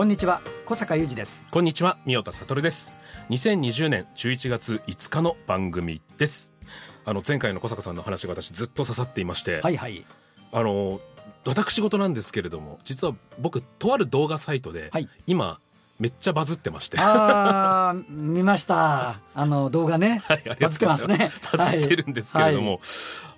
こんにちは小坂雄二です。こんにちは三代田悟です。2020年11月5日の番組です。あの前回の小坂さんの話が私ずっと刺さっていまして、はいはい。あの私事なんですけれども実は僕とある動画サイトで、はい。今めっちゃバズってまして。あー見ました。あの動画ね。はい、ありがバズってますね。バズってるんですけれども、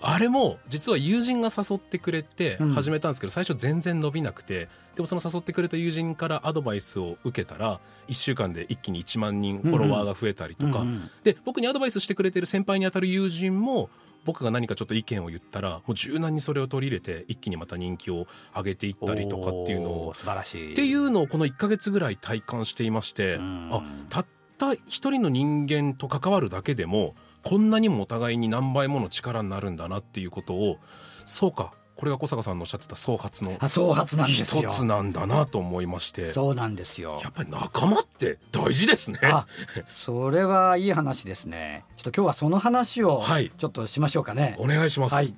はい。あれも実は友人が誘ってくれてうん。始めたんですけど、最初全然伸びなくてでもその誘ってくれた友人からアドバイスを受けたら1週間で一気に1万人フォロワーが増えたりとか、うんうんで僕にアドバイスしてくれてる先輩にあたる友人も僕が何かちょっと意見を言ったらもう柔軟にそれを取り入れて一気にまた人気を上げていったりとかっていうのを素晴らしい。っていうのをこの1ヶ月ぐらい体感していましてうん。あたった一人の人間と関わるだけでもこんなにもお互いに何倍もの力になるんだなっていうことをそうかこれが小坂さんのおっしゃってた創発のあ創発なんですよ。一つなんだなと思いまして。そうなんですよ。やっぱり仲間って大事ですね。あそれはいい話ですね。ちょっと今日はその話をはい。ちょっとしましょうかね。お願いします。はい。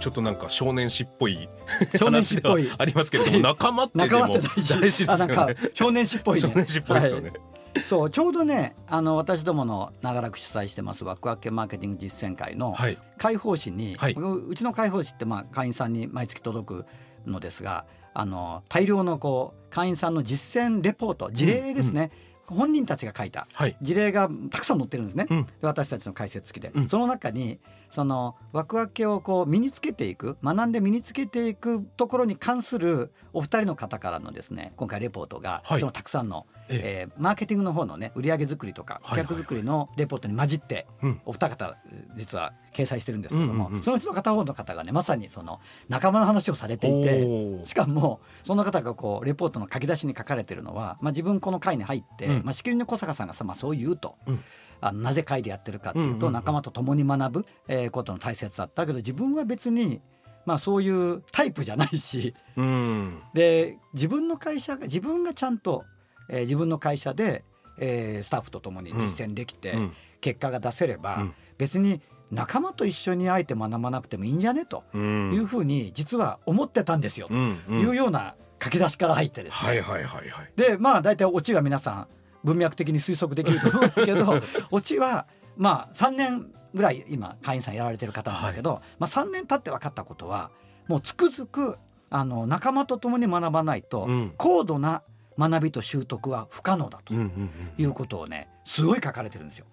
ちょっとなんか少年誌っぽい少年誌っぽい。話ではありますけれども、はい。仲間ってでも大事ですよね。少年誌っぽいね。少年誌っぽいですよね。はい そうちょうどねあの私どもの長らく主催してますワクワク系マーケティング実践会のはい。開放誌に、はい。ううちの開放誌ってまあ会員さんに毎月届くのですがあの大量のこう会員さんの実践レポート事例ですね、本人たちが書いたはい。事例がたくさん載ってるんですね、うん。で私たちの解説付きで、うん。その中にそのワクワク系をこう身につけていく学んで身につけていくところに関するお二人の方からのですね今回レポートが、はい。そのたくさんの、ええ。ーマーケティングの方のね売上作りとか顧客作りのレポートに混じって、うん。お二方実は掲載してるんですけども、そのうちの片方の方がねまさにその仲間の話をされていて。しかもその方がこうレポートの書き出しに書かれてるのは、まあ、自分この会に入って、うん。まあ、しきりの小坂さんがさ、まあ、そう言うと、うん。あのなぜ会でやってるかっていうと、仲間と共に学ぶ、えーことの大切さだけど自分は別に、まあ、そういうタイプじゃないしうん。で自分の会社が自分がちゃんと、えー自分の会社で、えースタッフと共に実践できて、うん。結果が出せれば、うん。別に仲間と一緒にあえて学ばなくてもいいんじゃねとうん。いうふうに実は思ってたんですよ、うん。というような書き出しから入ってですね、はいはいはいはい。でまあ大体オチは皆さん文脈的に推測できると思うんだけどオチは まあ3年ぐらい今会員さんやられてる方なんだけど、まあ、3年経って分かったことはもうつくづくあの仲間と共に学ばないと、うん。高度な学びと習得は不可能だということをねすごい書かれてるんですよ。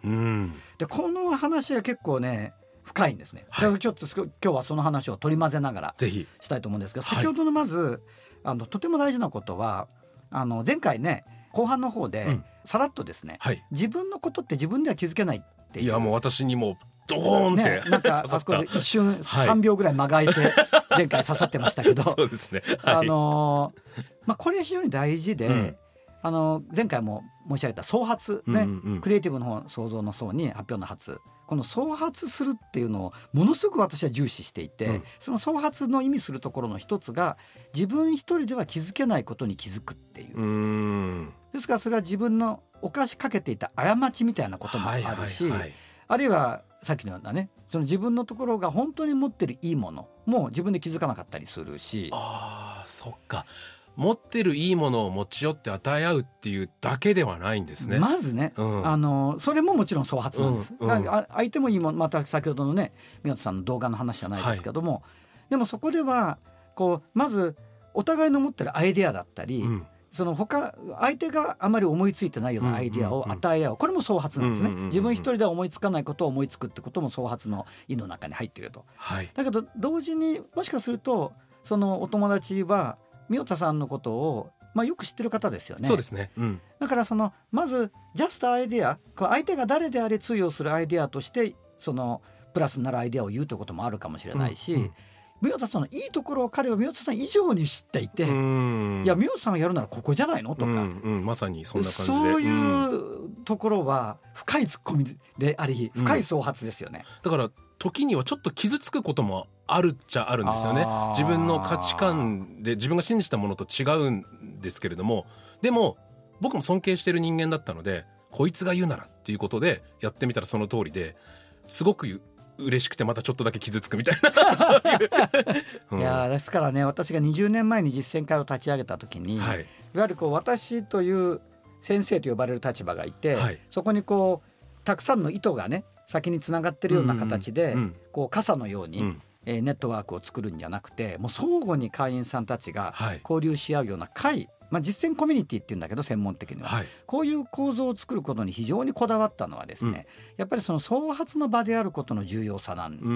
でこの話は結構ね深いんですね。はいでちょっと今日はその話を取り混ぜながらぜひしたいと思うんですがはい先ほどのまず、あのとても大事なことはあの前回ね後半の方で、うんさらっとですねはい。自分のことって自分では気づけないっていう。いやもう私にもドーンって、ね、なんかあそこでた。一瞬はい3秒ぐらい間が空いて前回刺さってましたけど、そうですね。はい、あのーまあ、これ非常に大事で、うん。あの前回も申し上げた創発ね、うんうんうん。クリエイティブの方創造の層に発表の発この創発するっていうのをものすごく私は重視していて、うん。その創発の意味するところの一つが自分一人では気づけないことに気づくっていう。ですからそれは自分の犯しかけていた過ちみたいなこともあるし、はいはいはい。あるいはさっきのようなねその自分のところが本当に持ってるいいものも自分で気づかなかったりするし。ああそっか。持ってるいいものを持ち寄って与え合うっていうだけではないんですね。まずね、うん。あのそれももちろん創発なんです、うんうん。あ相手もいいものまた先ほどのね宮田さんの動画の話じゃないですけども、でもそこではこうまずお互いの持ってるアイデアだったり、うんその他相手があまり思いついてないようなアイデアを与え合う。これも創発なんですね、自分一人では思いつかないことを思いつくってことも創発の意の中に入っていると。はい。だけど同時にもしかするとそのお友達は三代田さんのことを、まあ、よく知ってる方ですよね。そうですね、うん、だからそのまずジャストアイデアこう相手が誰であれ通用するアイデアとしてそのプラスになるアイデアを言うということもあるかもしれないし、うんうん三代田さんのいいところを彼は三代田さん以上に知っていて、うん。いや三代田さんがやるならここじゃないのとか、うんうん、まさにそんな感じで。そういんうところは深いツッコミでありうん深い創発ですよね。だから時にはちょっと傷つくこともあるっちゃあるんですよね。自分の価値観で自分が信じたものと違うんですけれども。でも僕も尊敬してる人間だったのでこいつが言うならっていうことでやってみたらその通りですごく嬉しくてまたちょっとだけ傷つくみたいな。いう、うん。いやーですからね私が20年前に実践会を立ち上げた時に、はい。いわゆるこう私という先生と呼ばれる立場がいて、はい。そこにこうたくさんの糸がね先につながってるような形で、うん。こう傘のように、うん。えーネットワークを作るんじゃなくてもう相互に会員さんたちがはい。交流し合うような会、まあ、実践コミュニティっていうんだけど専門的には、はい。こういう構造を作ることに非常にこだわったのはですね、やっぱりその創発の場であることの重要さなんうんう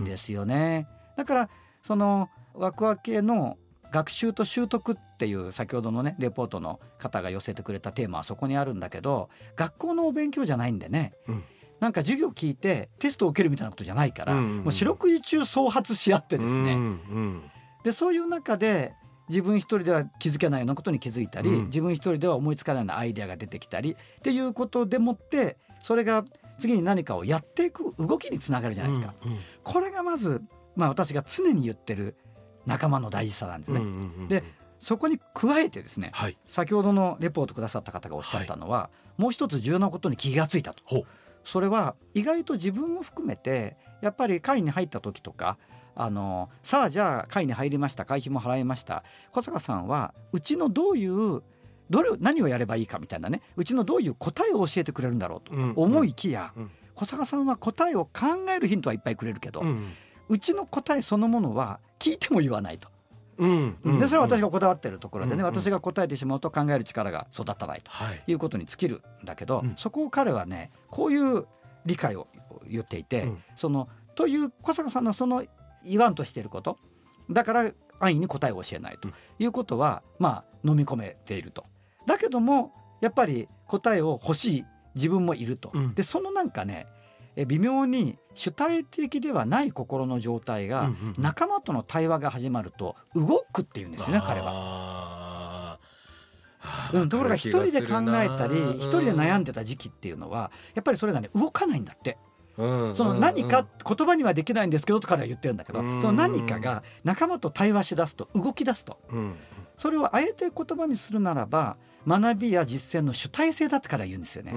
んですよね。だからそのワクワク系の学習と習得っていう先ほどのねレポートの方が寄せてくれたテーマはそこにあるんだけど学校のお勉強じゃないんでね、うん。なんか授業聞いてテストを受けるみたいなことじゃないから、うんうんうん。もう四六時中創発し合ってですね、うんうん。でそういう中で自分一人では気づけないようなことに気づいたり、うん。自分一人では思いつかないようなアイデアが出てきたりっていうことでもってそれが次に何かをやっていく動きにつながるじゃないですか。うんこれがまず、まあ、私が常に言ってる仲間の大事さなんですね。うんうんうんうん。でそこに加えてですねはい。先ほどのレポートくださった方がおっしゃったのは、もう一つ重要なことに気がついたと。それは意外と自分も含めてやっぱり会に入った時とかあのさあじゃあ会に入りました会費も払いました。小坂さんはうちのどういうどれを何をやればいいかみたいなね。うちのどういう答えを教えてくれるんだろうとうん思いきや、うん。小坂さんは答えを考えるヒントはいっぱいくれるけど、うん。うちの答えそのものは聞いても言わないと、うん。うん。でそれは私がこだわってるところでね、うんうん。私が答えてしまうと考える力が育たないとはい。いうことに尽きるんだけど、うん。そこを彼はねこういう理解を言っていて、うん。そのという小坂さんのその言わんとしていること。だから安易に答えを教えないと。いうことは、まあ飲み込めていると。だけどもやっぱり答えを欲しい自分もいると。うん。でそのなんかねえ微妙に主体的ではない心の状態が、仲間との対話が始まると動くっていうんですよね彼は。はうん、ところが一人で考えたり一人で悩んで、でた時期っていうのはやっぱりそれがね動かないんだってうん。その何か言葉にはできないんですけどと彼は言ってるんだけどうん。その何かが仲間と対話しだすと動き出すと。うん。それをあえて言葉にするならば学びや実践の主体性だってから言うんですよね。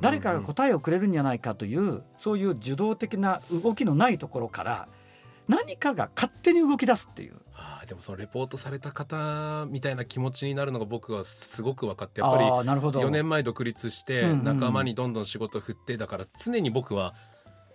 誰かが答えをくれるんじゃないかというそういう受動的な動きのないところから何かが勝手に動き出すっていう。あーでもそのレポートされた方みたいな気持ちになるのが僕はすごく分かってやっぱりあーなるほど。4年前独立して仲間にどんどん仕事振ってだから常に僕は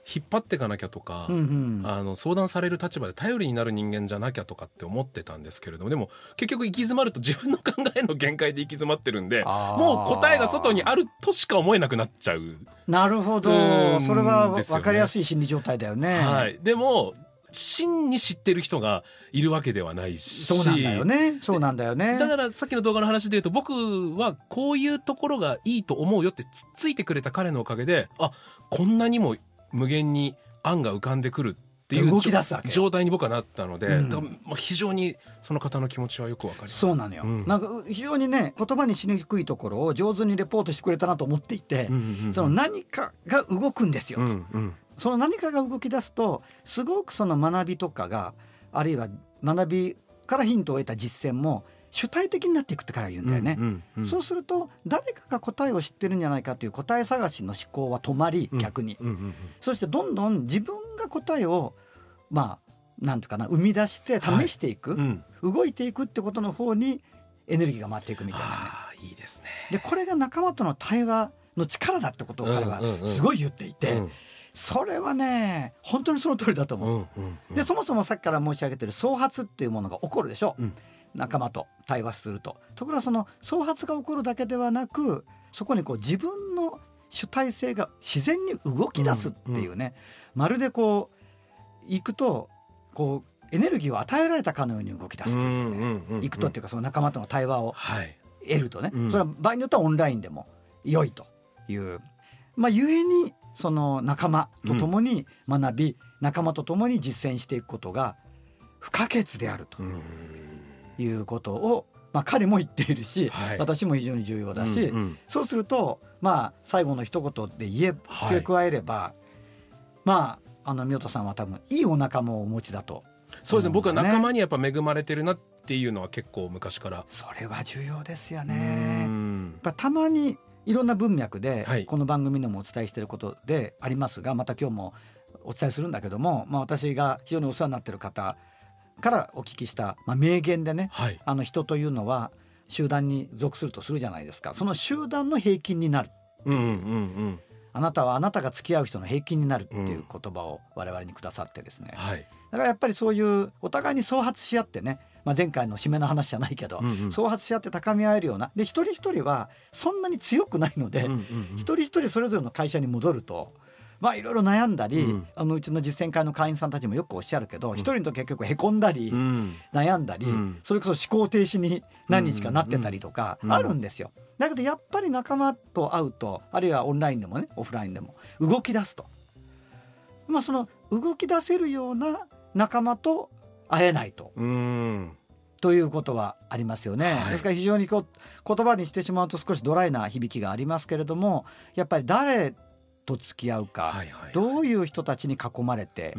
引っ張っていかなきゃとか、うんうん。あの相談される立場で頼りになる人間じゃなきゃとかって思ってたんですけれどもでも結局行き詰まると自分の考えの限界で行き詰まってるんでもう答えが外にあるとしか思えなくなっちゃう。なるほど。うんそれは分かりやすい心理状態だよね。はい、でも真に知ってる人がいるわけではないし。そうなんだよね。そうなんだよね。だからさっきの動画の話で言うと僕はこういうところがいいと思うよってつっついてくれた彼のおかげであこんなにも無限に案が浮かんでくるっていう状態に僕はなったので、うん。非常にその方の気持ちはよくわかります。そうなのよ、うん。なんかう非常にね言葉にしにくいところを上手にレポートしてくれたなと思っていて、うんうんうん。その何かが動くんですよ、うんうんその何かが動き出すとすごくその学びとかがあるいは学びからヒントを得た実践も主体的になっていくってから言うんだよね。うんうんうんそうすると誰かが答えを知ってるんじゃないかという答え探しの思考は止まりうん逆に、うんうんそしてどんどん自分が答えをまあなんとかな生み出して試していく、うんうん動いていくってことの方にエネルギーが回っていくみたいなね。いいですね。でこれが仲間との対話の力だってことを彼はうんうんうんすごい言っていて、うんそれはね本当にその通りだと思う。うんうんうん。でそもそもさっきから申し上げてる創発っていうものが起こるでしょ、うん。仲間と対話すると。ところがその創発が起こるだけではなくそこにこう自分の主体性が自然に動き出すっていうね、まるでこう行くとこうエネルギーを与えられたかのように動き出すというね、いくとっていうかその仲間との対話を得るとね、それは場合によってはオンラインでも良いという、まあ、故にその仲間と共に学び、仲間と共に実践していくことが不可欠であるということを、まあ、彼も言っているし、はい、私も非常に重要だし、うんうん、そうすると、まあ、最後の一言で言え付け加えれば、はい、まああの宮田さんは多分いいお仲間をお持ちだと、ね、そうですね。僕は仲間にやっぱ恵まれてるなっていうのは結構昔から。それは重要ですよね。やっぱたまにいろんな文脈で、はい、この番組でもお伝えしていることでありますがまた今日もお伝えするんだけども、まあ、私が非常にお世話になっている方からお聞きした、まあ、名言でね、はい、あの人というのは集団に属するとするじゃないですか。その集団の平均になる、うんうんうん、あなたはあなたが付き合う人の平均になるっていう言葉を我々にくださってですね、はい、だからやっぱりそういうお互いに創発し合ってねまあ、前回の締めの話じゃないけど、うんうん、創発し合って高め合えるようなで一人一人はそんなに強くないので、うんうんうん、一人一人それぞれの会社に戻ると。まあいろいろ悩んだり、うん、あのうちの実践会の会員さんたちもよくおっしゃるけど一、人と結局へこんだり、うん、悩んだり、うん、それこそ思考停止に何日かなってたりとかあるんですよ。だけどやっぱり仲間と会うとあるいはオンラインでもねオフラインでも動き出すと。まあその動き出せるような仲間と会えないと。ということはありますよね、はい、ですから非常にこう言葉にしてしまうと少しドライな響きがありますけれどもやっぱり誰と付き合うか、はいはいはい、どういう人たちに囲まれて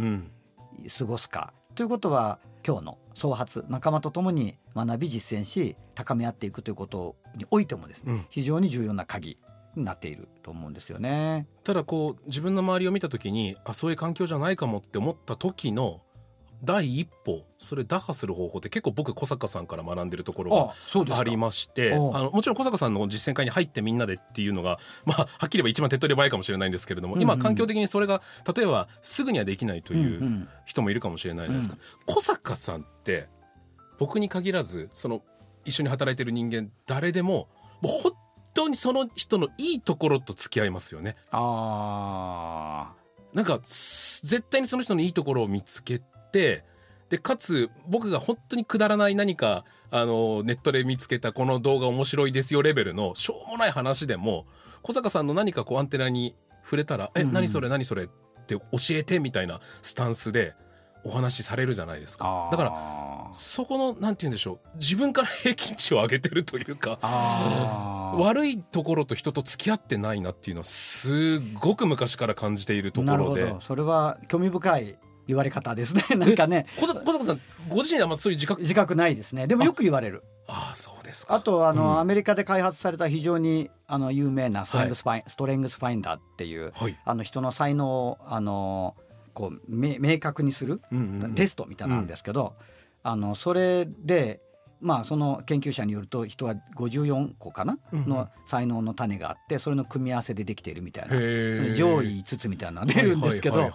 過ごすか、うん、ということは今日の創発仲間と共に学び実践し高め合っていくということにおいてもですね、うん、非常に重要な鍵になっていると思うんですよね。ただこう自分の周りを見た時にあそういう環境じゃないかもって思った時の第一歩それ打破する方法って結構僕小坂さんから学んでるところがありましてあのもちろん小坂さんの実践会に入ってみんなでっていうのが、まあ、はっきり言えば一番手っ取り早いかもしれないんですけれども、うんうん、今環境的にそれが例えばすぐにはできないという人もいるかもしれないですが、うん。うん、小坂さんって僕に限らずその一緒に働いてる人間誰でももう本当にその人のいいところと付き合いますよね。あなんか絶対にその人のいいところを見つけってでかつ僕が本当にくだらない何かあのネットで見つけたこの動画面白いですよレベルのしょうもない話でも小坂さんの何かこうアンテナに触れたら「え何それ何それ」って教えてみたいなスタンスでお話しされるじゃないですか。だからそこのなんて言うんでしょう自分から平均値を上げてるというか悪いところと人と付き合ってないなっていうのはすごく昔から感じているところで。それは興味深い言われ方ですね。なんかね。小坂さんご自身はまあそういう自覚？自覚ないですね。でもよく言われる。ああそうですか。あとあの、うん、アメリカで開発された非常にあの有名なストレングスファイン、はい、ストレングスファインダーっていう、はい、あの人の才能をあのこう明確にする、テストみたいなんですけど、うん、あのそれでまあ、その研究者によると人は54個かな、の才能の種があってそれの組み合わせでできているみたいな上位5つみたいなのが出るんですけど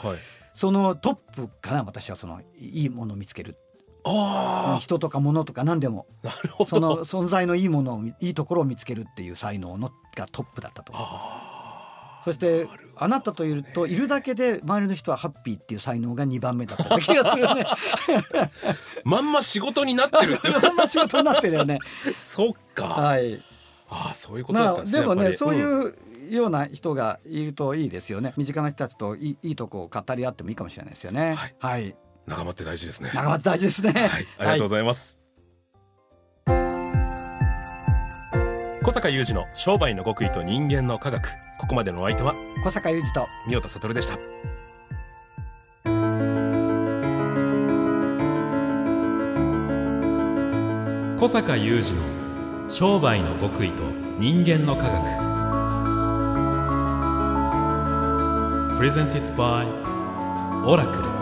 そのトップかな私はそのいいものを見つける。あ人とか物とか何でも。その存在のいいものをいいところを見つけるっていう才能のがトップだったと。そしてあなたといるといるだけで周りの人はハッピーっていう才能が2番目だった気がするね。まんま仕事になってる。まんま仕事になってるよね。そっか。はい。ああそういうことだったんですね、まあ、でもねそういうような人がいるといいですよね。身近な人たちといいいとこを語り合ってもいいかもしれないですよね。はい、はい、仲間って大事ですね。仲間って大事ですね、はい、ありがとうございます、はい、小坂雄二の商売の極意と人間の科学。ここまでのお相手は小坂雄二と三代田悟でした。小坂雄二の商売の極意と人間の科学 presented by Oracle